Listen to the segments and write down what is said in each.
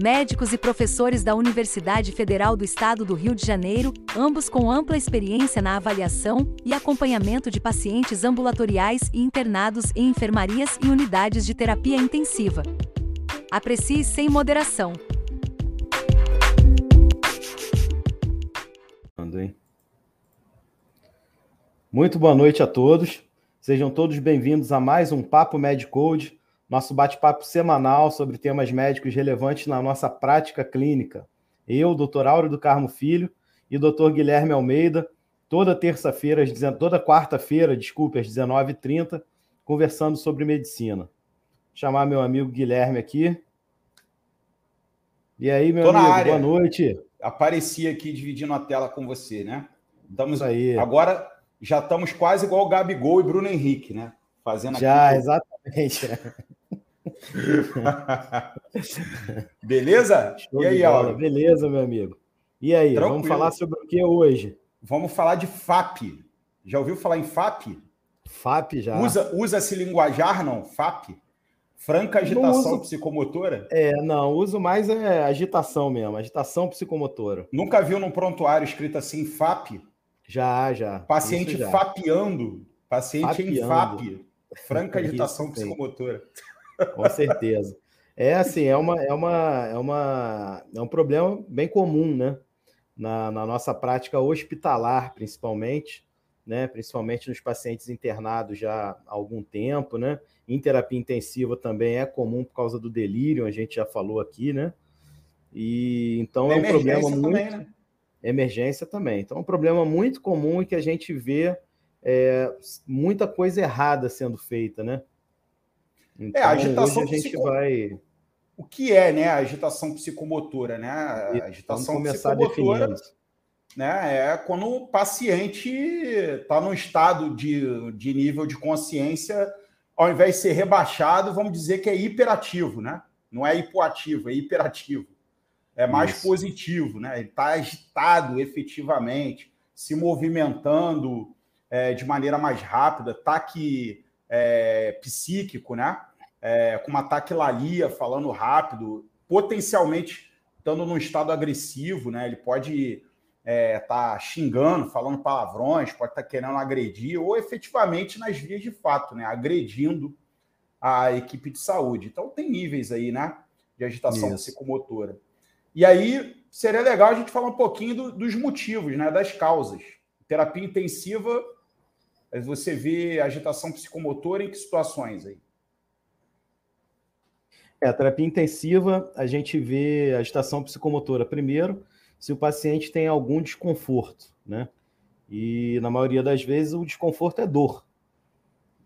médicos e professores da Universidade Federal do Estado do Rio de Janeiro, ambos com ampla experiência na avaliação e acompanhamento de pacientes ambulatoriais e internados em enfermarias e unidades de terapia intensiva. Aprecie sem moderação. Muito boa noite a todos. Sejam todos bem-vindos a mais um Papo Medicode nosso bate-papo semanal sobre temas médicos relevantes na nossa prática clínica. Eu, doutor Áureo do Carmo Filho e doutor Guilherme Almeida, toda terça-feira, toda quarta-feira, desculpe, às 19h30, conversando sobre medicina. Vou chamar meu amigo Guilherme aqui. E aí, meu Tô amigo, boa noite. Apareci aqui dividindo a tela com você, né? Estamos aí. Agora já estamos quase igual o Gabigol e Bruno Henrique, né? Fazendo Já, aqui... exatamente. Beleza? Show e aí, Aula? Beleza, meu amigo. E aí, Tranquilo. vamos falar sobre o que hoje? Vamos falar de FAP. Já ouviu falar em FAP? FAP já. Usa, usa-se linguajar, não? FAP? Franca agitação uso... psicomotora? É, não, uso mais é agitação mesmo, agitação psicomotora. Nunca viu num prontuário escrito assim FAP? Já, já. Paciente já. fapeando. Paciente fapeando. em FAP. Franca agitação psicomotora. Com certeza. É assim, é uma, é uma, é uma, é um problema bem comum, né? Na, na nossa prática hospitalar, principalmente, né? Principalmente nos pacientes internados já há algum tempo, né? Em terapia intensiva também é comum por causa do delírio, a gente já falou aqui, né? E então é um problema muito. Também, né? Emergência também. Então é um problema muito comum e que a gente vê é, muita coisa errada sendo feita, né? Então, é, a então, agitação hoje a gente vai. O que é, né, a agitação psicomotora, né? A agitação Vamos começar psicomotora, né, é quando o paciente está num estado de, de nível de consciência, ao invés de ser rebaixado, vamos dizer que é hiperativo, né? Não é hipoativo, é hiperativo. É mais Isso. positivo, né? Ele está agitado efetivamente, se movimentando é, de maneira mais rápida, ataque é, psíquico, né? é, com uma taquilalia, falando rápido, potencialmente estando num estado agressivo, né? Ele pode estar é, tá xingando, falando palavrões, pode estar tá querendo agredir, ou efetivamente nas vias de fato, né? Agredindo a equipe de saúde. Então tem níveis aí, né? De agitação Isso. psicomotora. E aí seria legal a gente falar um pouquinho do, dos motivos, né? Das causas. Terapia intensiva, você vê agitação psicomotora em que situações aí? É, a terapia intensiva, a gente vê agitação psicomotora primeiro, se o paciente tem algum desconforto, né? E na maioria das vezes o desconforto é dor.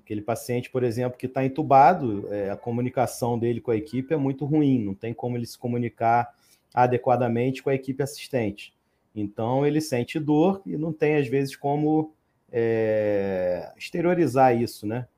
Aquele paciente, por exemplo, que está entubado, é, a comunicação dele com a equipe é muito ruim, não tem como ele se comunicar adequadamente com a equipe assistente. Então ele sente dor e não tem, às vezes, como é, exteriorizar isso, né?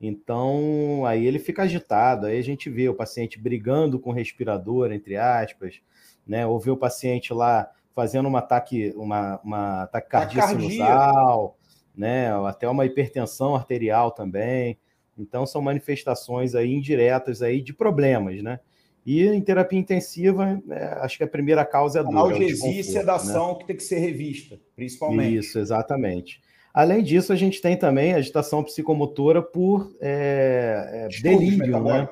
Então, aí ele fica agitado, aí a gente vê o paciente brigando com o respirador, entre aspas, né? Ou vê o paciente lá fazendo um ataque, uma, uma taquicardia sinusal, né? Até uma hipertensão arterial também. Então, são manifestações aí indiretas aí de problemas, né? E em terapia intensiva, é, acho que a primeira causa é a dor. Analgesia é e sedação né? que tem que ser revista, principalmente. Isso, exatamente. Além disso, a gente tem também agitação psicomotora por é, é, delírio, né?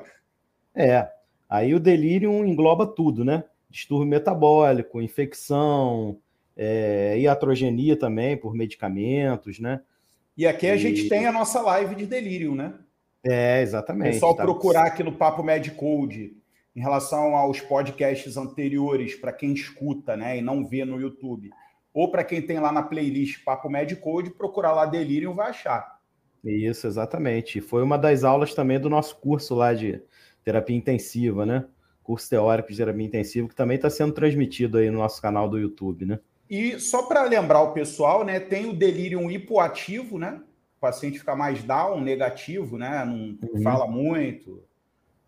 É. Aí o delírio engloba tudo, né? Distúrbio metabólico, infecção, é, iatrogenia também por medicamentos, né? E aqui a e... gente tem a nossa live de delírio, né? É, exatamente. É só tá... procurar aqui no Papo Medicode em relação aos podcasts anteriores para quem escuta, né, e não vê no YouTube ou para quem tem lá na playlist Papo Medicode, procurar lá Delirium vai achar. Isso, exatamente. Foi uma das aulas também do nosso curso lá de terapia intensiva, né? Curso teórico de terapia intensiva, que também está sendo transmitido aí no nosso canal do YouTube, né? E só para lembrar o pessoal, né, tem o delírio hipoativo, né? O paciente fica mais down, negativo, né? Não uhum. fala muito,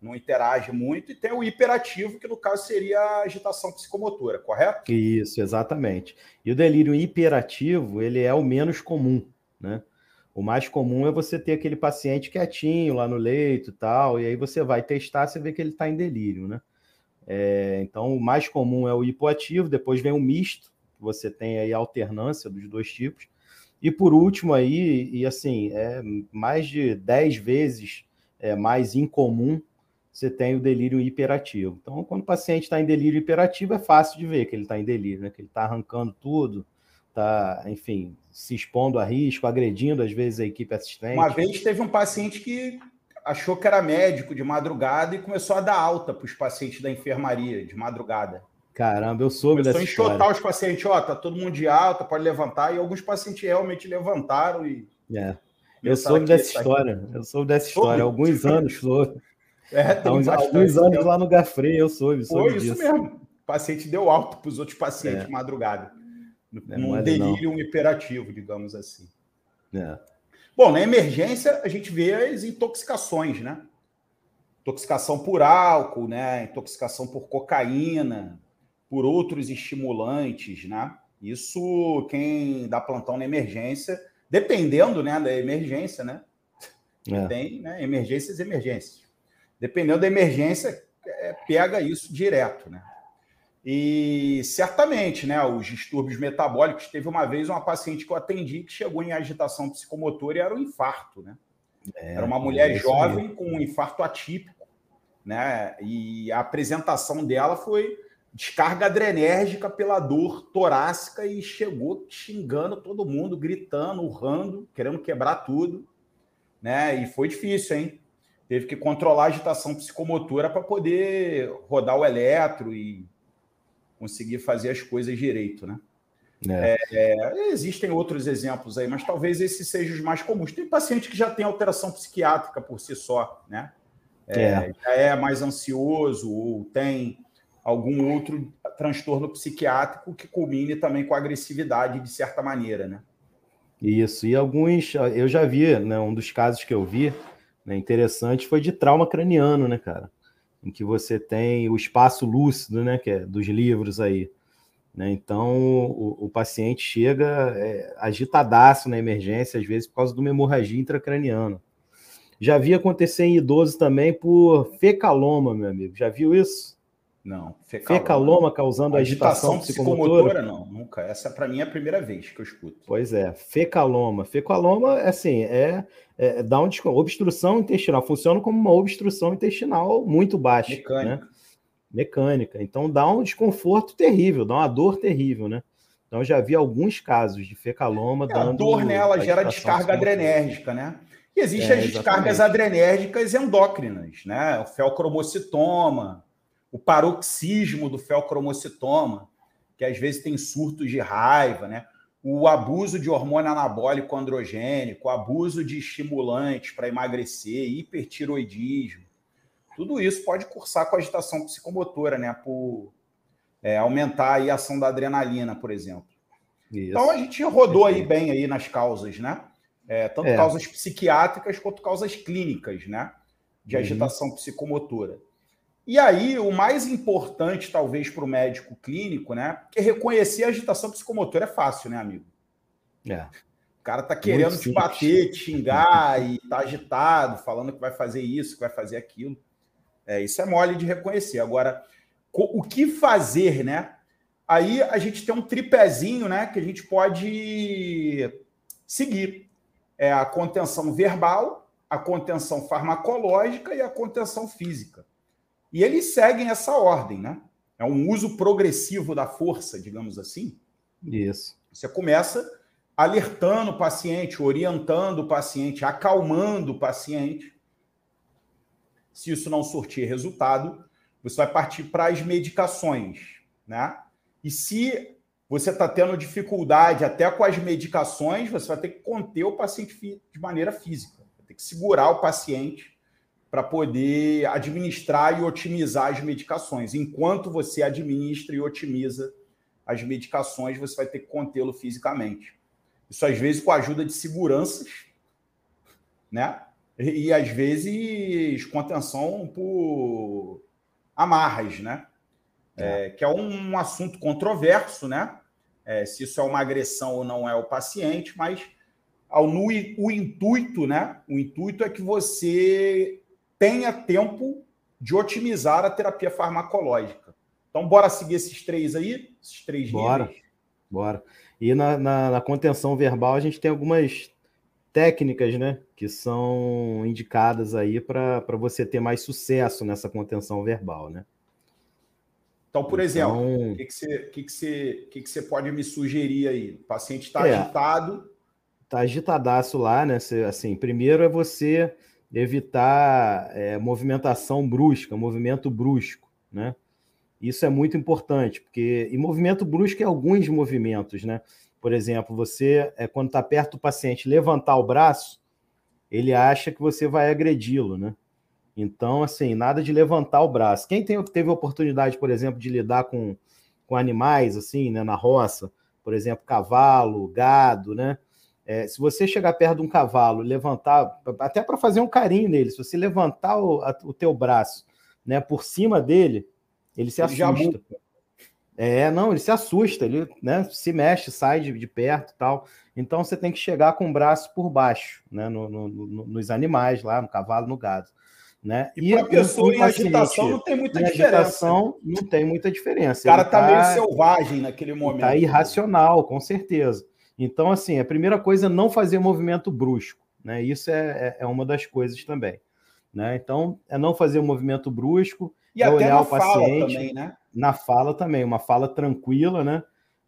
não interage muito, e tem o hiperativo, que no caso seria a agitação psicomotora, correto? Isso, exatamente. E o delírio hiperativo, ele é o menos comum, né? O mais comum é você ter aquele paciente quietinho lá no leito e tal, e aí você vai testar, você vê que ele está em delírio, né? É, então, o mais comum é o hipoativo, depois vem o misto, você tem aí a alternância dos dois tipos. E por último aí, e assim, é mais de 10 vezes é, mais incomum, você tem o delírio hiperativo. Então, quando o paciente está em delírio hiperativo, é fácil de ver que ele está em delírio, né? que ele está arrancando tudo, está, enfim, se expondo a risco, agredindo às vezes a equipe assistente. Uma vez teve um paciente que achou que era médico de madrugada e começou a dar alta para os pacientes da enfermaria de madrugada. Caramba, eu soube Começou dessa história. enxotar os pacientes, ó, tá todo mundo de alta, pode levantar, e alguns pacientes realmente levantaram e... É. Eu soube dessa história, eu soube dessa história, alguns anos soube. É, tem alguns anos lá no Gafre, eu soube, soube Foi disso. isso mesmo. O paciente deu alta para os outros pacientes é. madrugada. É, um delírio não. hiperativo, digamos assim. É. Bom, na emergência, a gente vê as intoxicações, né? Intoxicação por álcool, né? Intoxicação por cocaína, por outros estimulantes, né? Isso, quem dá plantão na emergência, dependendo né, da emergência, né? É. Tem né, emergências e emergências. Dependendo da emergência, é, pega isso direto, né? E certamente, né, os distúrbios metabólicos. Teve uma vez uma paciente que eu atendi que chegou em agitação psicomotora e era um infarto, né? É, era uma mulher é jovem com um infarto atípico, né? E a apresentação dela foi descarga adrenérgica pela dor torácica e chegou xingando todo mundo, gritando, urrando, querendo quebrar tudo, né? E foi difícil, hein? Teve que controlar a agitação psicomotora para poder rodar o eletro e conseguir fazer as coisas direito, né? É. É, existem outros exemplos aí, mas talvez esses sejam os mais comuns. Tem paciente que já tem alteração psiquiátrica por si só, né? É, é. Já é mais ansioso ou tem algum outro transtorno psiquiátrico que culmine também com agressividade de certa maneira, né? Isso, e alguns, eu já vi, né, um dos casos que eu vi, né, interessante, foi de trauma craniano, né, cara? em que você tem o espaço lúcido, né, que é dos livros aí. Né? Então, o, o, paciente chega é, agitadaço na emergência, às vezes por causa de uma hemorragia intracraniana. Já vi acontecer em idosos também por fecaloma, meu amigo. Já viu isso? Não. Fecaloma, fecaloma causando agitação, agitação psicomotora? Não, nunca. Essa para mim é a primeira vez que eu escuto. Pois é, fecaloma. Fecaloma, assim, é, é dá um obstrução intestinal. Funciona como uma obstrução intestinal muito baixa. Mecânica. Né? Mecânica. Então dá um desconforto terrível, dá uma dor terrível, né? Então já vi alguns casos de fecaloma é, dando. A dor nela gera descarga adrenérgica, né? E existem é, as descargas adrenérgicas endócrinas, né? O felcromocitoma o paroxismo do felcromocitoma, que às vezes tem surtos de raiva, né? o abuso de hormônio anabólico androgênico, o abuso de estimulantes para emagrecer, hipertiroidismo. Tudo isso pode cursar com agitação psicomotora, né? Por é, aumentar a ação da adrenalina, por exemplo. Isso. Então a gente rodou aí bem aí nas causas, né? É, tanto é. causas psiquiátricas quanto causas clínicas, né? De uhum. agitação uhum. psicomotora. E aí, o mais importante, talvez, para o médico clínico, né? Que reconhecer a agitação psicomotora é fácil, né, amigo? É. O cara tá querendo Muito te simples. bater, te xingar e tá agitado, falando que vai fazer isso, que vai fazer aquilo. É, isso é mole de reconhecer. Agora, o que fazer, né? Aí a gente tem um tripézinho, né? Que a gente pode seguir. É a contenção verbal, a contenção farmacológica e a contenção física. E eles seguem essa ordem, né? É um uso progressivo da força, digamos assim. Isso. Você começa alertando o paciente, orientando o paciente, acalmando o paciente. Se isso não surtir resultado, você vai partir para as medicações, né? E se você está tendo dificuldade até com as medicações, você vai ter que conter o paciente de maneira física, vai ter que segurar o paciente para poder administrar e otimizar as medicações, enquanto você administra e otimiza as medicações, você vai ter que contê-lo fisicamente. Isso às vezes com a ajuda de seguranças, né? E, e às vezes contenção por amarras, né? É, que é um, um, assunto controverso, né? É, se isso é uma agressão ou não é o paciente, mas ao, no, o intuito, né? O intuito é que você tenha tempo de otimizar a terapia farmacológica. Então, bora seguir esses três aí? Esses três Bora, níveis? bora. E na, na, na, contenção verbal, a gente tem algumas técnicas, né? Que são indicadas aí para você ter mais sucesso nessa contenção verbal, né? Então, por então, exemplo, o que, que, você, que, que, você, que, que você pode me sugerir aí? O paciente está é, agitado. Está agitadaço lá, né? assim, primeiro é você evitar é, movimentação brusca, movimento brusco, né? Isso é muito importante, porque em movimento brusco é alguns movimentos, né? Por exemplo, você, é, quando está perto do paciente, levantar o braço, ele acha que você vai agredi-lo, né? Então, assim, nada de levantar o braço. Quem tem, teve oportunidade, por exemplo, de lidar com, com animais, assim, né, na roça, por exemplo, cavalo, gado, né? É, se você chegar perto de um cavalo, levantar, até para fazer um carinho nele, se você levantar o, a, o teu braço, né, por cima dele, ele se ele assusta. É, não, ele se assusta, ele né, se mexe, sai de, de perto tal. Então você tem que chegar com o braço por baixo, né, no, no, no, nos animais lá, no cavalo, no gado. Né? E, e para a pessoa em agitação não tem muita diferença. agitação não tem muita diferença. O cara está tá meio selvagem naquele momento. Está irracional, com certeza. Então, assim, a primeira coisa é não fazer movimento brusco. Né? Isso é, é, é uma das coisas também. Né? Então, é não fazer um movimento brusco, e é olhar o paciente. Também, né? Na fala também, uma fala tranquila, né?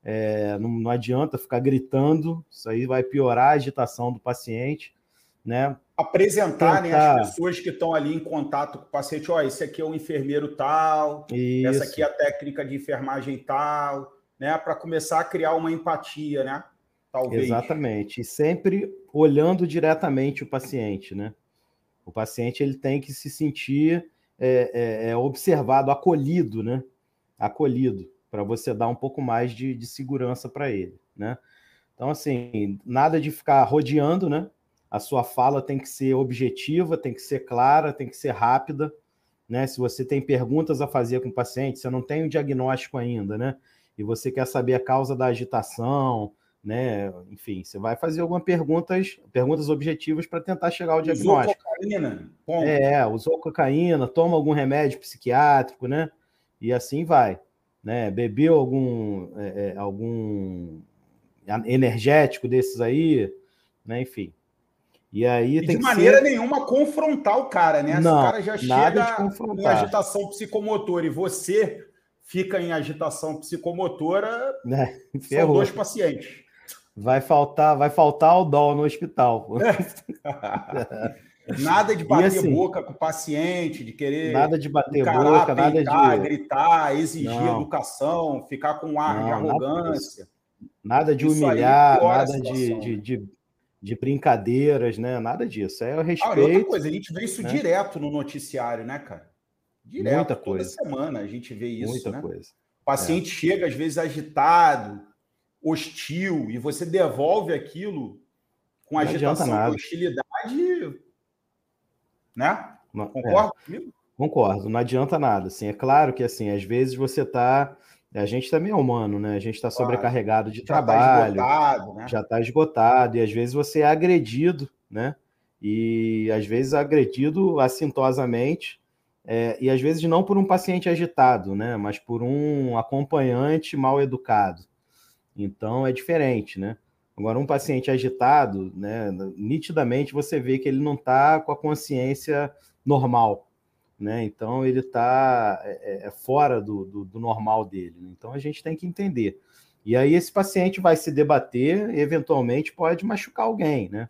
É, não, não adianta ficar gritando, isso aí vai piorar a agitação do paciente né? Apresentar né, as pessoas que estão ali em contato com o paciente, ó, esse aqui é o enfermeiro tal, Isso. essa aqui é a técnica de enfermagem tal, né? Para começar a criar uma empatia, né? Talvez. Exatamente. E sempre olhando diretamente o paciente, né? O paciente ele tem que se sentir é, é, é observado, acolhido, né? Acolhido, para você dar um pouco mais de, de segurança para ele, né? Então, assim, nada de ficar rodeando, né? a sua fala tem que ser objetiva, tem que ser clara, tem que ser rápida, né? Se você tem perguntas a fazer com o paciente, você não tem o diagnóstico ainda, né? E você quer saber a causa da agitação, né? Enfim, você vai fazer algumas perguntas, perguntas objetivas para tentar chegar ao diagnóstico. Usou cocaína? É, usou cocaína, toma algum remédio psiquiátrico, né? E assim vai, né? Bebeu algum é, é algum energético desses aí, né? Enfim. E aí e de maneira ser... nenhuma confrontar o cara, né? Não, Se o cara já chega em agitação psicomotora e você fica em agitação psicomotora, é, são dois pacientes. Vai faltar, vai faltar o dó no hospital. nada de bater assim, boca com o paciente, de querer nada de bater encarar, boca, nada de gritar, exigir não. educação, ficar com um ar não, de arrogância. Nada de humilhar, nada de, de, de, de brincadeiras, né? Nada disso. É o respeito. Ah, outra coisa, a gente vê isso né? direto no noticiário, né, cara? Direto, Muita toda coisa. semana a gente vê isso. Muita né? coisa. O paciente é. chega, às vezes, agitado, hostil, e você devolve aquilo com Não agitação, hostilidade. Né? Concorda é. comigo? Concordo, não adianta nada. Assim, é claro que assim, às vezes você está a gente também é humano, né? A gente está sobrecarregado de já tá trabalho, tá esgotado, né? já está esgotado, e às vezes você é agredido, né? E às vezes agredido assintosamente, é, e às vezes não por um paciente agitado, né? Mas por um acompanhante mal educado. Então é diferente, né? Agora, um paciente agitado, né? Nitidamente você vê que ele não está com a consciência normal, né? Então ele está é, é, é, fora do, do, do, normal dele. Né? Então a gente tem que entender. E aí esse paciente vai se debater, e eventualmente pode machucar alguém, né?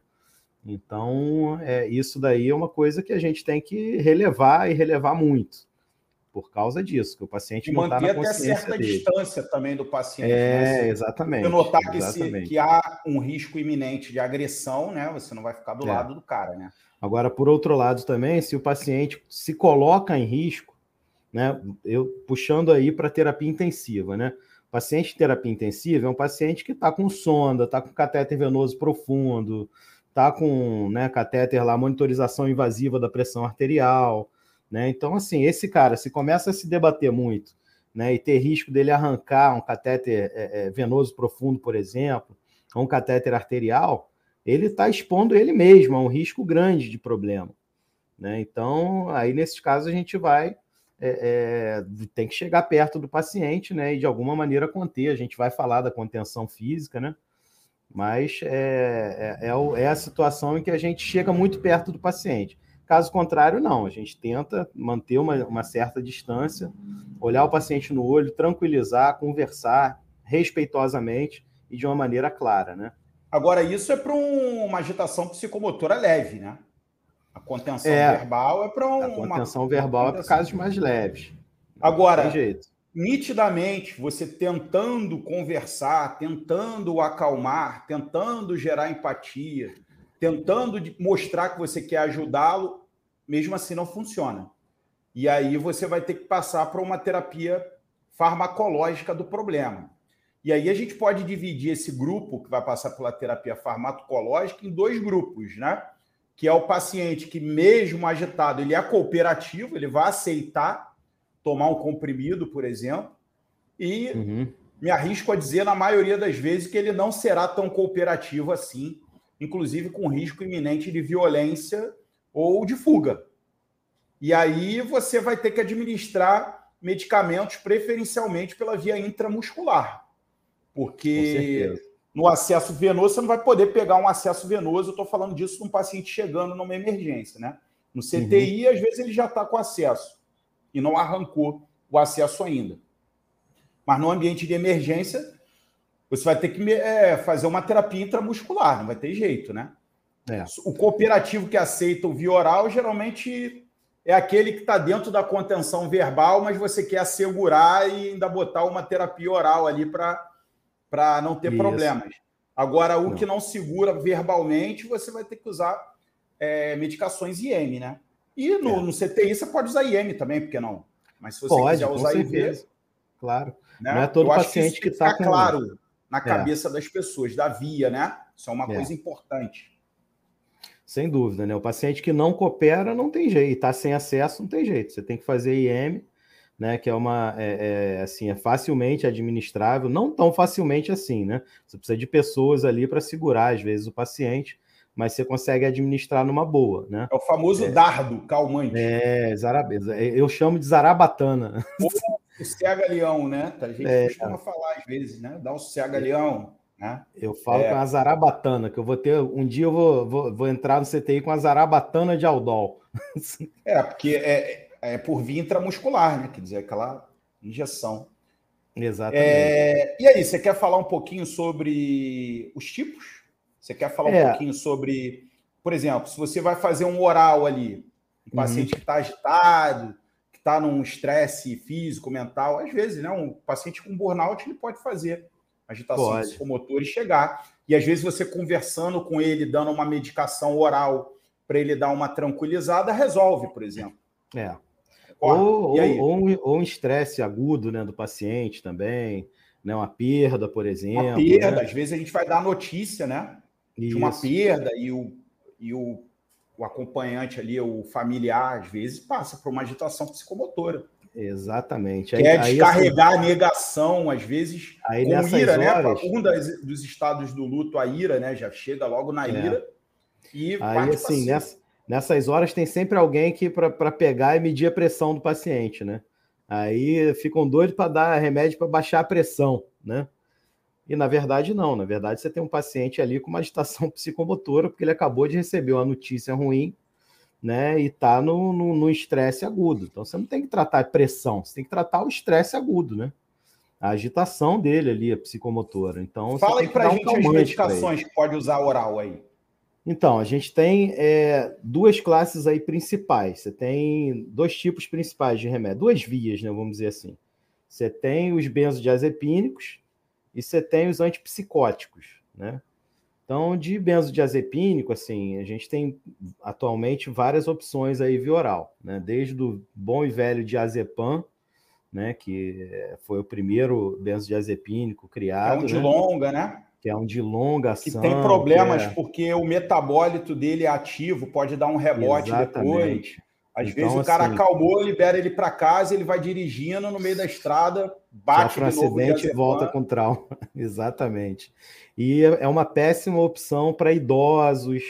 Então é, isso daí é uma coisa que a gente tem que relevar e relevar muito por causa disso, que o paciente e não está na consciência até certa dele. distância também do paciente. É, né? exatamente. Se notar que, se, que há um risco iminente de agressão, né? Você não vai ficar do é. lado do cara, né? Agora, por outro lado, também, se o paciente se coloca em risco, né? Eu puxando aí para terapia intensiva, né? paciente de terapia intensiva é um paciente que está com sonda, está com catéter venoso profundo, está com né, catéter lá, monitorização invasiva da pressão arterial, né? Então, assim, esse cara, se começa a se debater muito, né, e ter risco dele arrancar um catéter é, é, venoso profundo, por exemplo, ou um catéter arterial, ele está expondo ele mesmo a um risco grande de problema. Né? Então, aí nesses casos a gente vai é, é, tem que chegar perto do paciente, né? E de alguma maneira conter. A gente vai falar da contenção física, né? Mas é, é, é, é a situação em que a gente chega muito perto do paciente. Caso contrário, não. A gente tenta manter uma, uma certa distância, olhar o paciente no olho, tranquilizar, conversar respeitosamente e de uma maneira clara, né? Agora, isso é para um, uma agitação psicomotora leve, né? A contenção é, verbal é para um, A contenção uma, verbal uma é para casos mais leves. Agora, nitidamente, você tentando conversar, tentando acalmar, tentando gerar empatia, tentando mostrar que você quer ajudá-lo, mesmo assim não funciona. E aí você vai ter que passar para uma terapia farmacológica do problema. E aí a gente pode dividir esse grupo que vai passar pela terapia farmacológica em dois grupos, né? Que é o paciente que, mesmo agitado, ele é cooperativo, ele vai aceitar tomar um comprimido, por exemplo, e uhum. me arrisco a dizer, na maioria das vezes, que ele não será tão cooperativo assim inclusive com risco iminente de violência ou de fuga. E aí você vai ter que administrar medicamentos preferencialmente pela via intramuscular. Porque no acesso venoso você não vai poder pegar um acesso venoso, eu estou falando disso num paciente chegando numa emergência, né? No CTI, uhum. às vezes ele já está com acesso e não arrancou o acesso ainda. Mas no ambiente de emergência, você vai ter que é, fazer uma terapia intramuscular, não vai ter jeito, né? É. O cooperativo que aceita o via oral geralmente é aquele que está dentro da contenção verbal, mas você quer assegurar e ainda botar uma terapia oral ali para não ter Isso. problemas. Agora, o não. que não segura verbalmente, você vai ter que usar é, medicações IM, né? E no, é. no, CTI você pode usar IM também, porque não? Mas se você pode, quiser usar IV. Claro. Né? Não é todo paciente que está com. claro na é. cabeça é. das pessoas, da via, né? Isso é uma é. coisa importante. Sem dúvida, né? O paciente que não coopera não tem jeito, está sem acesso, não tem jeito. Você tem que fazer IM, né? Que é uma, é, é, assim, é facilmente administrável, não tão facilmente assim, né? Você precisa de pessoas ali para segurar, às vezes, o paciente, mas você consegue administrar numa boa, né? É o famoso é, dardo calmante. É, zarabeza. Eu chamo de zarabatana. O CH-leão, né? A gente é, costuma falar às vezes, né? Dá um CH-leão. Né? Eu falo é. com a zarabatana, que eu vou ter. Um dia eu vou, vou, vou entrar no CTI com a zarabatana de Aldol. é, porque é, é por via intramuscular, né? Quer dizer, aquela injeção. Exatamente. É, e aí, você quer falar um pouquinho sobre os tipos? Você quer falar um é. pouquinho sobre, por exemplo, se você vai fazer um oral ali, um paciente uhum. que está agitado, está num estresse físico, mental, às vezes, né? Um paciente com burnout ele pode fazer agitação pode. psicomotora e chegar. E às vezes você conversando com ele, dando uma medicação oral para ele dar uma tranquilizada, resolve, por exemplo. É. Ou, ou, ou, um estresse agudo né, do paciente também, né, uma perda, por exemplo. Uma perda, né? às vezes a gente vai dar notícia, né? Isso. De uma perda e o, e o o acompanhante ali, o familiar, às vezes, passa por uma agitação psicomotora. Exatamente. Aí, Quer descarregar assim, a negação, às vezes, aí com ira, né? horas... né? Um das, dos estados do luto, a ira, né? Já chega logo na é. ira e aí, assim, nessa, nessas horas tem sempre alguém que para pegar e medir a pressão do paciente, né? Aí ficam doidos para dar remédio para baixar a pressão, né? E na verdade, não. Na verdade, você tem um paciente ali com uma agitação psicomotora, porque ele acabou de receber uma notícia ruim, né? E está no estresse agudo. Então você não tem que tratar a pressão, você tem que tratar o estresse agudo, né? A agitação dele ali, a psicomotora. Então, Fala aí para a um gente as medicações que pode usar oral aí. Então, a gente tem é, duas classes aí principais. Você tem dois tipos principais de remédio, duas vias, né? Vamos dizer assim. Você tem os benzodiazepínicos, e você tem os antipsicóticos, né? Então, de benzodiazepínico, assim, a gente tem atualmente várias opções aí via oral, né? Desde o bom e velho diazepam, né? Que foi o primeiro benzodiazepínico criado. É um de né? longa, né? Que é um de longa ação. Que tem problemas é... porque o metabólito dele é ativo, pode dar um rebote Exatamente. depois. Às então, vezes o cara assim, acalmou, libera ele para casa, ele vai dirigindo no meio da estrada, bate de novo acidente e volta com trauma. Exatamente. E é uma péssima opção para idosos,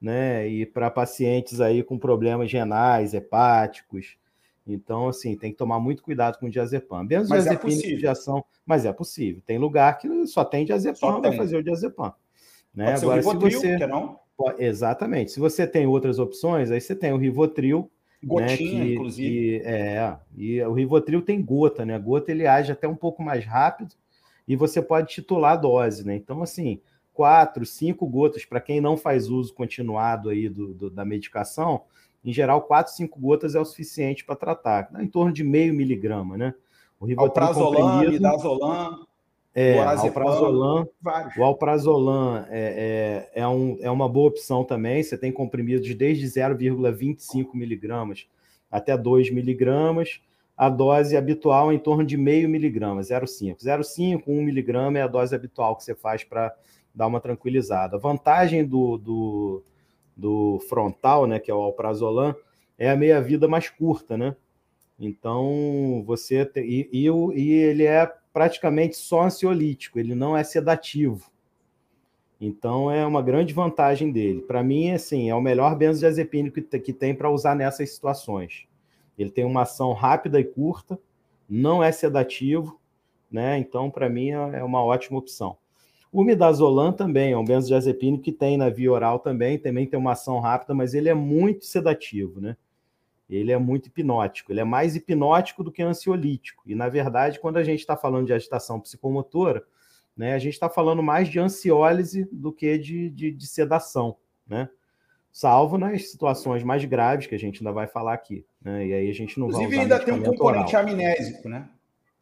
né? E para pacientes aí com problemas renais, hepáticos. Então, assim, tem que tomar muito cuidado com o diazepam. Benzodiazepina é de ação, mas é possível. Tem lugar que só tem diazepam, vai fazer o diazepam. Né? Agora, se você não? Exatamente. Se você tem outras opções, aí você tem o Rivotril, Gotinha, né, que, inclusive. Que, é, e o Rivotril tem gota, né? A gota ele age até um pouco mais rápido e você pode titular a dose, né? Então, assim, quatro, cinco gotas para quem não faz uso continuado aí do, do, da medicação, em geral, quatro, cinco gotas é o suficiente para tratar, né? em torno de meio miligrama, né? O Rivotril Alprazolam, Midazolam, é, alprazolam, o alprazolam é, é, é, um, é uma boa opção também. Você tem comprimidos desde 0,25 miligramas até 2 miligramas. A dose habitual é em torno de meio miligrama, 0,5. 0,5, 1 miligrama é a dose habitual que você faz para dar uma tranquilizada. A vantagem do, do, do frontal, né, que é o alprazolam, é a meia-vida mais curta, né? Então, você... Tem, e, e, e ele é praticamente só ansiolítico, ele não é sedativo. Então é uma grande vantagem dele. Para mim, assim, é o melhor benzodiazepínico que tem para usar nessas situações. Ele tem uma ação rápida e curta, não é sedativo, né? Então, para mim, é, é uma ótima opção. O midazolam também é um benzodiazepínico que tem na via oral também, também tem uma ação rápida, mas ele é muito sedativo, né? Ele é muito hipnótico. Ele é mais hipnótico do que ansiolítico. E, na verdade, quando a gente está falando de agitação psicomotora, né, a gente está falando mais de ansiólise do que de, de, de, sedação, né? Salvo nas situações mais graves, que a gente ainda vai falar aqui. Né? E aí a gente não Inclusive, vai ainda tem um componente oral. amnésico, né?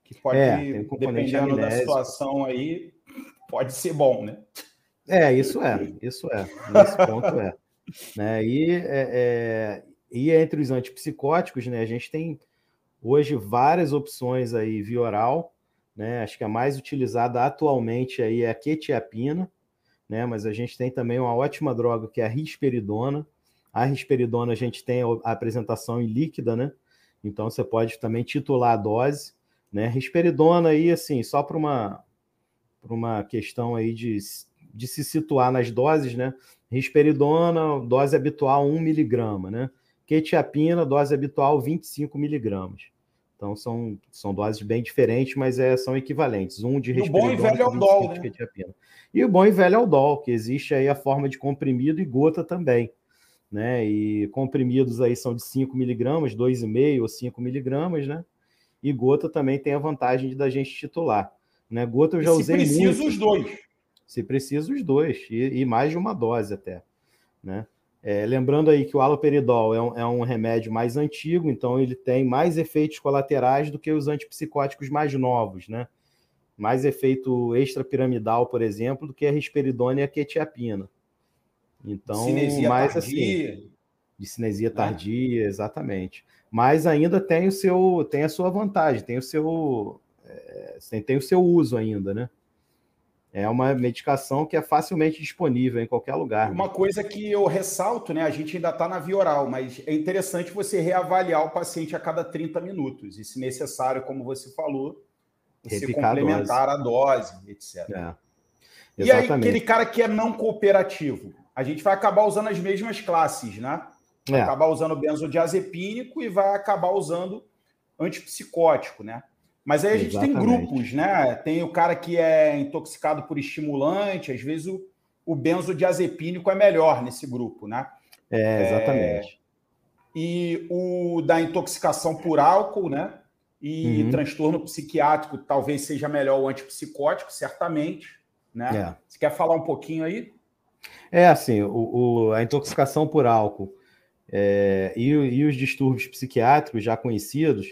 Que pode, é, um dependendo amnésico. da situação aí, pode ser bom, né? É, isso é, isso é. Nesse ponto é. Né? E, é, é, e entre os antipsicóticos, né, a gente tem hoje várias opções aí via oral, né? Acho que a mais utilizada atualmente aí é a quetiapina, né? Mas a gente tem também uma ótima droga que é a risperidona. A risperidona a gente tem a apresentação em líquida, né? Então você pode também titular a dose, né? Risperidona aí assim, só para uma para uma questão aí de, de se situar nas doses, né? Risperidona, dose habitual 1 miligrama, né? Quetiapina, dose habitual 25 miligramas. Então são, são doses bem diferentes, mas é, são equivalentes. Um de risperidona e o bom e velho aldol, né? quetiapina. E o bom e velho aldol, que existe aí a forma de comprimido e gota também. Né? E comprimidos aí são de 5 miligramas, 2,5 ou 5 miligramas, né? E gota também tem a vantagem de da gente titular. Né? Gota eu já usei muito. Se precisa os dois. Se precisa os dois, e, e mais de uma dose até. Né? É, lembrando aí que o haloperidol é um, é um, remédio mais antigo, então ele tem mais efeitos colaterais do que os antipsicóticos mais novos, né? Mais efeito extrapiramidal, por exemplo, do que a risperidona e a quetiapina. Então, cinesia mais tardia. assim, de cinesia né? tardia, exatamente. Mas ainda tem o seu, tem a sua vantagem, tem o seu, é, tem o seu uso ainda, né? É uma medicação que é facilmente disponível em qualquer lugar. Uma né? coisa que eu ressalto, né? A gente ainda está na via oral, mas é interessante você reavaliar o paciente a cada 30 minutos. E, se necessário, como você falou, você Repicar complementar a dose, a dose etc. É. E aí, aquele cara que é não cooperativo, a gente vai acabar usando as mesmas classes, né? Vai é. acabar usando benzodiazepínico e vai acabar usando antipsicótico, né? Mas aí a gente Exatamente. tem grupos, né? Tem o cara que é intoxicado por estimulante, às vezes o, o benzodiazepínico é melhor nesse grupo, né? É, exatamente. É, e o da intoxicação por álcool, né? E uhum. transtorno psiquiátrico talvez seja melhor o antipsicótico, certamente. Né? É. Você quer falar um pouquinho aí? É assim, o, o a intoxicação por álcool é, e, e, os distúrbios psiquiátricos já conhecidos,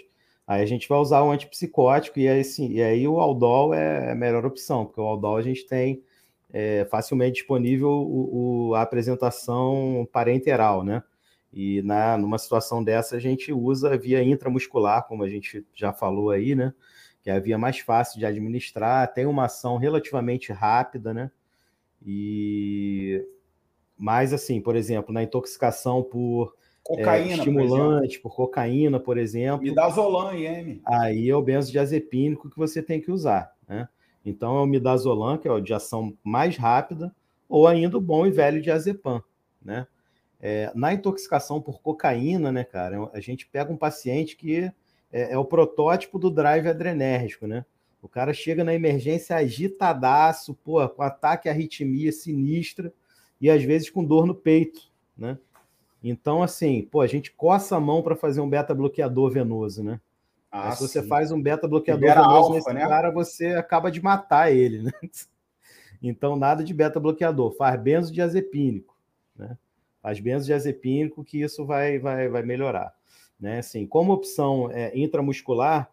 Aí a gente vai usar o antipsicótico e aí, sim, e aí o Aldol é a melhor opção, porque o Aldol a gente tem é, facilmente disponível o, o, a apresentação parenteral, né? E na, numa situação dessa, a gente usa via intramuscular, como a gente já falou aí, né? Que é a via mais fácil de administrar, tem uma ação relativamente rápida, né? E mas assim, por exemplo, na intoxicação por cocaína, é, estimulante, por, por, cocaína, por exemplo. Midazolam, IM. Aí é o benzodiazepínico que você tem que usar, né? Então é o midazolam, que é o de ação mais rápida, ou ainda o bom e velho diazepam, né? É, na intoxicação por cocaína, né, cara, a gente pega um paciente que é, é o protótipo do drive adrenérgico, né? O cara chega na emergência agitadaço, pô, com ataque arritmia sinistra e às vezes com dor no peito, né? Então, assim, pô, a gente coça a mão para fazer um beta-bloqueador venoso, né? Ah, se você faz um beta-bloqueador venoso alfa, nesse né? cara, você acaba de matar ele, né? Então, nada de beta-bloqueador, faz benzodiazepínico, né? Faz benzodiazepínico que isso vai, vai, vai melhorar. Né? Assim, como opção é, intramuscular,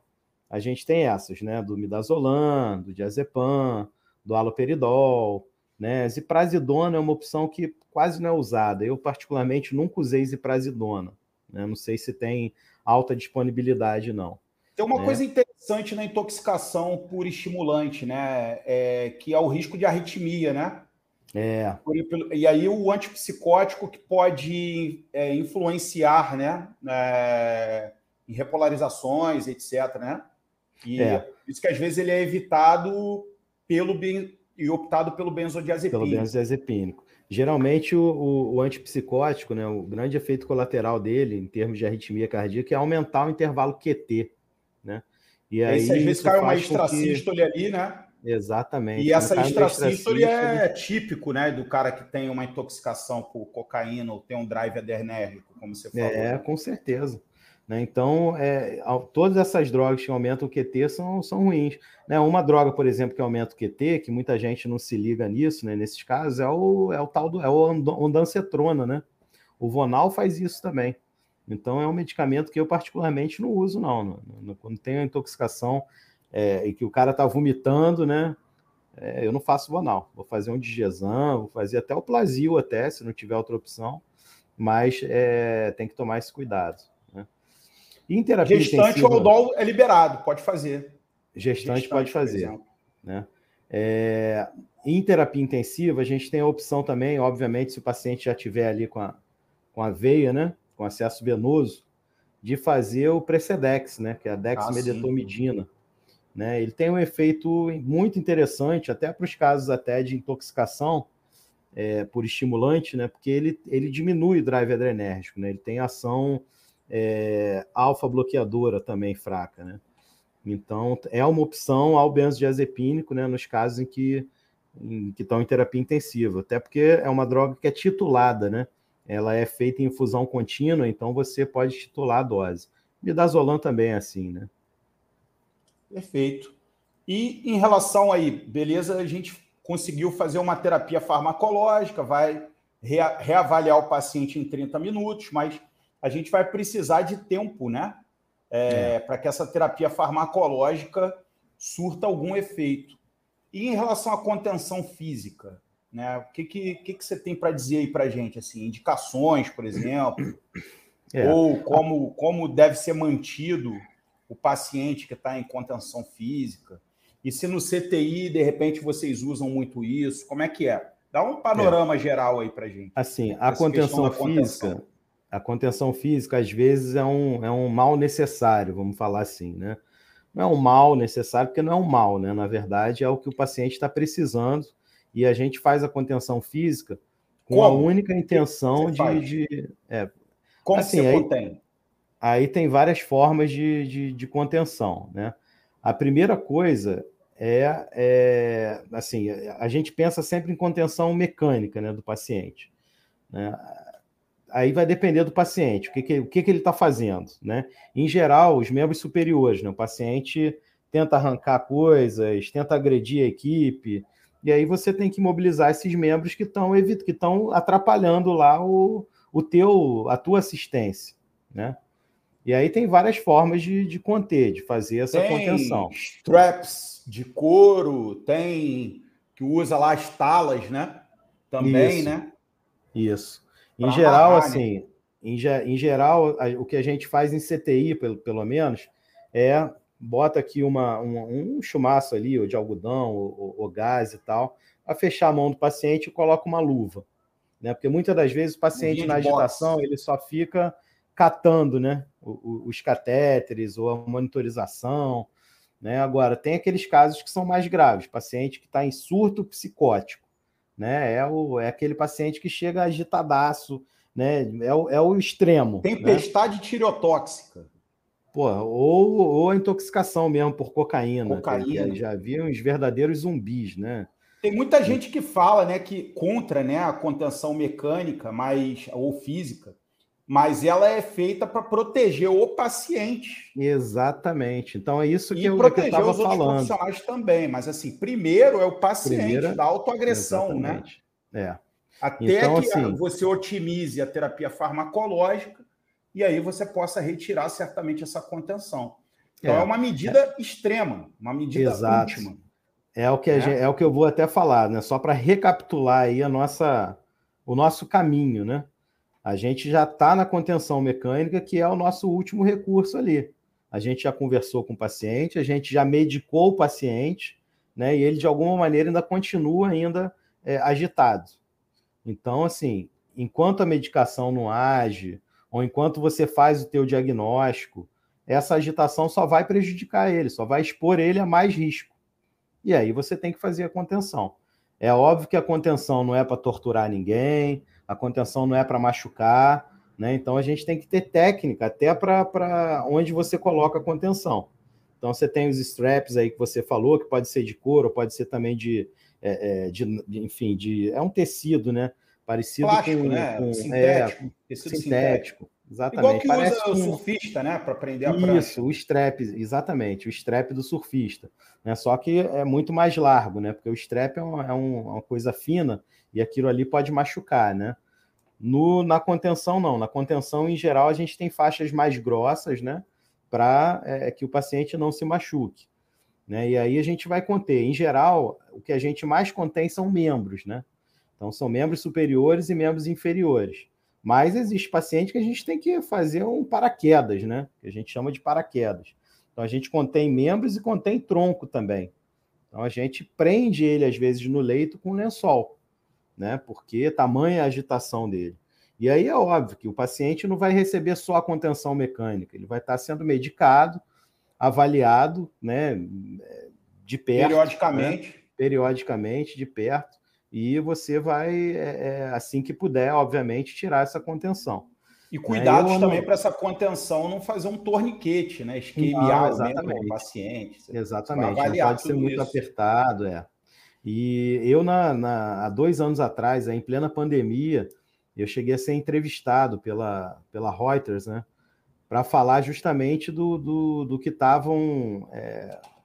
a gente tem essas, né? Do midazolam, do diazepam, do haloperidol, né? Ziprasidona é uma opção que quase não é usada. Eu, particularmente, nunca usei ziprasidona. Né? Não sei se tem alta disponibilidade, não. Tem uma né? coisa interessante na intoxicação por estimulante, né? É, que é o risco de arritmia, né? É. E aí o antipsicótico que pode é, influenciar, né? É, em repolarizações, etc, né? E é. isso que às vezes ele é evitado pelo e optado pelo benzodiazepínico. Pelo benzodiazepínico. Geralmente o, o, o, antipsicótico, né, o grande efeito colateral dele, em termos de arritmia cardíaca, é aumentar o intervalo QT, né? E aí, Esse, às vezes cai uma extrasístole que... ali, né? Exatamente. E essa extrasístole é típico, né, do cara que tem uma intoxicação por cocaína ou tem um drive adrenérgico, como você falou. É, com certeza. Né? Então, é, todas essas drogas que aumentam o QT são, são ruins. Né? Uma droga, por exemplo, que aumenta o QT, que muita gente não se liga nisso, né? nesses casos, é o, é o tal do é o ondancetrona, né? O Vonal faz isso também. Então, é um medicamento que eu particularmente não uso, não. Quando tem intoxicação é, e que o cara está vomitando, né? É, eu não faço Vonal. Vou fazer um Digezan, vou fazer até o Plasil, até, se não tiver outra opção. Mas é, tem que tomar esse cuidado. Em terapia Gestante intensiva, Aldol é liberado, pode fazer. Gestante, Gestante pode fazer. Né? É, em terapia intensiva, a gente tem a opção também, obviamente, se o paciente já estiver ali com a, com a veia, né? Com acesso venoso, de fazer o Precedex, né? Que é a dexmedetomidina. Ah, né? Ele tem um efeito muito interessante, até para os casos até de intoxicação é, por estimulante, né? Porque ele, ele diminui o drive adrenérgico, né? Ele tem ação é, alfa bloqueadora também fraca, né? Então, é uma opção ao benzodiazepínico, né, nos casos em que, em que estão em terapia intensiva, até porque é uma droga que é titulada, né? Ela é feita em infusão contínua, então você pode titular a dose. Midazolam também é assim, né? Perfeito. E em relação aí, beleza, a gente conseguiu fazer uma terapia farmacológica, vai reavaliar o paciente em 30 minutos, mas a gente vai precisar de tempo, né? É, é. Para que essa terapia farmacológica surta algum efeito. E em relação à contenção física, né? O que, que, que, que você tem para dizer aí para a gente? Assim, indicações, por exemplo, é. ou como, como deve ser mantido o paciente que está em contenção física. E se no CTI, de repente, vocês usam muito isso, como é que é? Dá um panorama é. geral aí para gente. Assim, a contenção física, contenção a contenção física, às vezes, é um, é um mal necessário, vamos falar assim, né? Não é um mal necessário, porque não é um mal, né? Na verdade, é o que o paciente está precisando e a gente faz a contenção física com Como? a única intenção de. de é, Como assim, você aí, contém? Aí tem várias formas de, de, de, contenção, né? A primeira coisa é, é, assim, a gente pensa sempre em contenção mecânica, né, do paciente. Né? Aí vai depender do paciente, o que, que, o que, que ele está fazendo, né? Em geral, os membros superiores, né? O paciente tenta arrancar coisas, tenta agredir a equipe, e aí você tem que mobilizar esses membros que estão que estão atrapalhando lá o, o teu, a tua assistência, né? E aí tem várias formas de, de conter, de fazer essa tem contenção. Straps de couro, tem que usa lá as talas, né? Também, Isso. né? Isso. Em geral, amarrar, né? assim, né? em, em geral, o que a gente faz em CTI, pelo, pelo menos, é bota aqui uma, um, um chumaço ali, ou de algodão, ou, ou, gás e tal, a fechar a mão do paciente e coloca uma luva. Né? Porque muitas das vezes o paciente na agitação ele só fica catando né? os catéteres ou a monitorização. Né? Agora, tem aqueles casos que são mais graves, paciente que está em surto psicótico. Né? É, o, é aquele paciente que chega agitadaço, né? é, o, é o extremo. Né? Tempestade né? tireotóxica. Pô, ou, ou a intoxicação mesmo por cocaína. cocaína. Que, já viam os verdadeiros zumbis, né? Tem muita gente que fala, né, que contra, né, a contenção mecânica, mas ou física, mas ela é feita para proteger o paciente. Exatamente. Então é isso que e eu estava falando. os profissionais também, mas assim, primeiro é o paciente Primeira... da autoagressão, né? Exatamente. né? É. Até então, que assim... você otimize a terapia farmacológica e aí você possa retirar certamente essa contenção. Então é, é uma medida é. extrema, uma medida Exato. última. É o que é. Gente, é o que eu vou até falar, né? Só para recapitular aí a nossa, o nosso caminho, né? A gente já está na contenção mecânica, que é o nosso último recurso ali. A gente já conversou com o paciente, a gente já medicou o paciente, né? E ele de alguma maneira ainda continua ainda é, agitado. Então, assim, enquanto a medicação não age, ou enquanto você faz o teu diagnóstico, essa agitação só vai prejudicar ele, só vai expor ele a mais risco. E aí você tem que fazer a contenção. É óbvio que a contenção não é para torturar ninguém, a contenção não é para machucar, né? Então a gente tem que ter técnica até para onde você coloca a contenção. Então você tem os straps aí que você falou, que pode ser de couro, pode ser também de, é, é, de, de enfim, de é um tecido, né? Parecido Plástico, com, né? com sintético. É, sintético. sintético. Exatamente. Igual que Parece usa o surfista, né? Para prender a prancha. Isso, o strap, exatamente, o strap do surfista. Né? Só que é muito mais largo, né? Porque o strap é uma, é uma coisa fina e aquilo ali pode machucar, né? No, na contenção, não. Na contenção, em geral, a gente tem faixas mais grossas, né? Para é, que o paciente não se machuque. Né? E aí a gente vai conter. Em geral, o que a gente mais contém são membros, né? Então, são membros superiores e membros inferiores. Mas existe paciente que a gente tem que fazer um paraquedas, né? Que a gente chama de paraquedas. Então, a gente contém membros e contém tronco também. Então, a gente prende ele, às vezes, no leito com lençol, né? Porque tamanha a agitação dele. E aí é óbvio que o paciente não vai receber só a contenção mecânica, ele vai estar sendo medicado, avaliado, né? De perto. Periodicamente. Né? Periodicamente, de perto e você vai, é, é, assim que puder, obviamente, tirar essa contenção. E cuidados né? também para essa contenção não fazer um torniquete, né? Esquemiar o paciente. Exatamente, não pode ser muito isso. apertado, é. E eu, na, na, há dois anos atrás, em plena pandemia, eu cheguei a ser entrevistado pela, pela Reuters, né? Para falar justamente do, do, do que estavam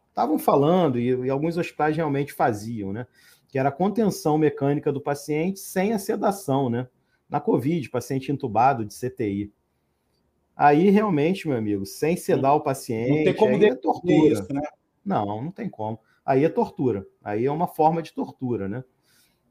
estavam é, falando e, e alguns hospitais realmente faziam, né? Que era a contenção mecânica do paciente sem a sedação, né? Na Covid, paciente entubado de CTI. Aí, realmente, meu amigo, sem sedar o paciente. Não tem como é tortura. Isso, né? Não, não tem como. Aí é tortura. Aí é uma forma de tortura, né?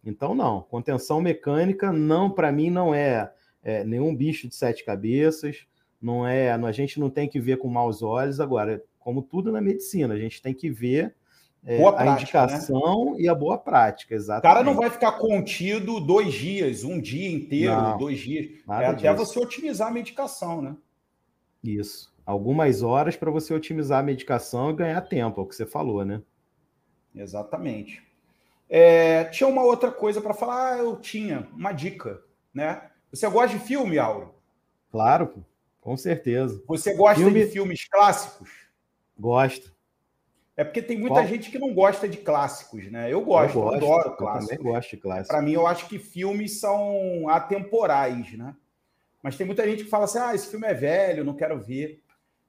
Então, não. Contenção mecânica, não, para mim, não é, é, nenhum bicho de sete cabeças. Não é. A gente não tem que ver com maus olhos. Agora, como tudo na medicina, a gente tem que ver é, boa prática, a né? indicação né? e a boa prática, exatamente. O cara não vai ficar contido dois dias, um dia inteiro, não, dois dias. É até disso. você otimizar a medicação, né? Isso. Algumas horas para você otimizar a medicação e ganhar tempo, é o que você falou, né? Exatamente. É, tinha uma outra coisa para falar, ah, eu tinha uma dica, né? Você gosta de filme, Auro? Claro, com certeza. Você gosta filme... de filmes clássicos? Gosto. É porque tem muita Qual? gente que não gosta de clássicos, né? Eu gosto, eu, gosto, eu adoro clássicos. Eu também gosto de clássicos. Para mim, eu acho que filmes são atemporais, né? Mas tem muita gente que fala assim: ah, esse filme é velho, não quero ver.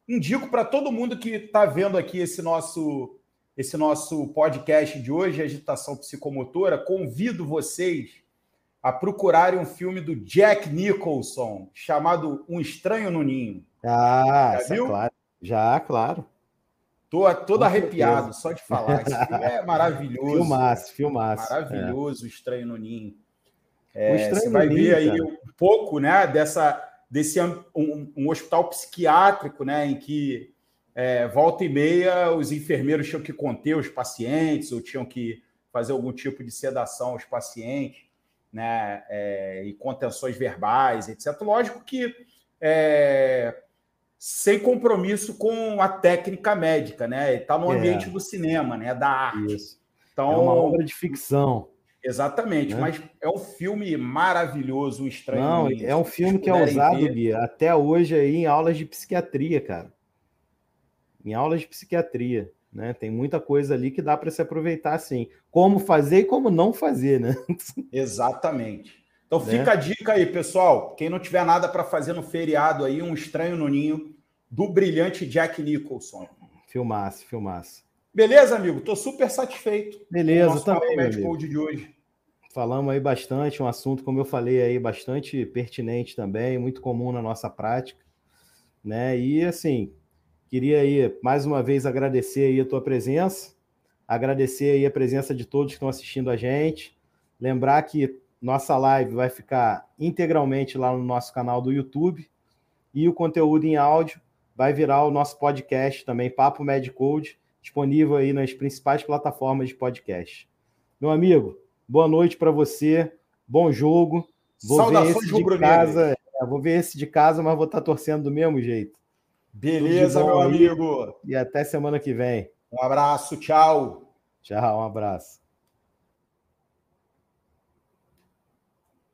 Indico para todo mundo que está vendo aqui esse nosso, esse nosso podcast de hoje, Agitação Psicomotora, convido vocês a procurarem um filme do Jack Nicholson chamado Um Estranho no Ninho. Ah, Já viu? É claro. Já, claro. Tô todo arrepiado só de falar. Esse filme é maravilhoso. Filmaço, filmaço. Maravilhoso, é. Estranho no Ninho. É, Estranho você vai ver aí cara. um pouco né, dessa, desse um, um hospital psiquiátrico, né, em que é, volta e meia os enfermeiros tinham que conter os pacientes ou tinham que fazer algum tipo de sedação aos pacientes, né, é, e contenções verbais, etc. Lógico que é, sem compromisso com a técnica médica, né? Está no é. ambiente é. do cinema, né? Da arte. Isso. Então, é uma obra de ficção. Exatamente, né? mas é um filme maravilhoso, estranho. Não, é um filme que é usado, Gui, até hoje aí em aulas de psiquiatria, cara. Em aulas de psiquiatria, né? Tem muita coisa ali que dá para se aproveitar assim. Como fazer e como não fazer, né? Exatamente. Então né? fica a dica aí, pessoal. Quem não tiver nada para fazer no feriado aí, um estranho no ninho do brilhante Jack Nicholson. Filmasse, filmasse. Beleza, amigo? Tô super satisfeito. Beleza, com o também, meu Code de hoje. Falamos aí bastante, um assunto, como eu falei aí, bastante pertinente também, muito comum na nossa prática, né? E assim, queria aí mais uma vez agradecer aí a tua presença, agradecer aí a presença de todos que estão assistindo a gente, lembrar que nossa live vai ficar integralmente lá no nosso canal do YouTube e o conteúdo em áudio vai virar o nosso podcast também, Papo Medicode, disponível aí nas principais plataformas de podcast. Meu amigo, boa noite para você, bom jogo. Vou Saudações ver esse de casa, é, vou ver esse de casa, mas vou estar tá torcendo do mesmo jeito. Beleza, meu amigo. E até semana que vem. Um abraço, tchau. Tchau, um abraço.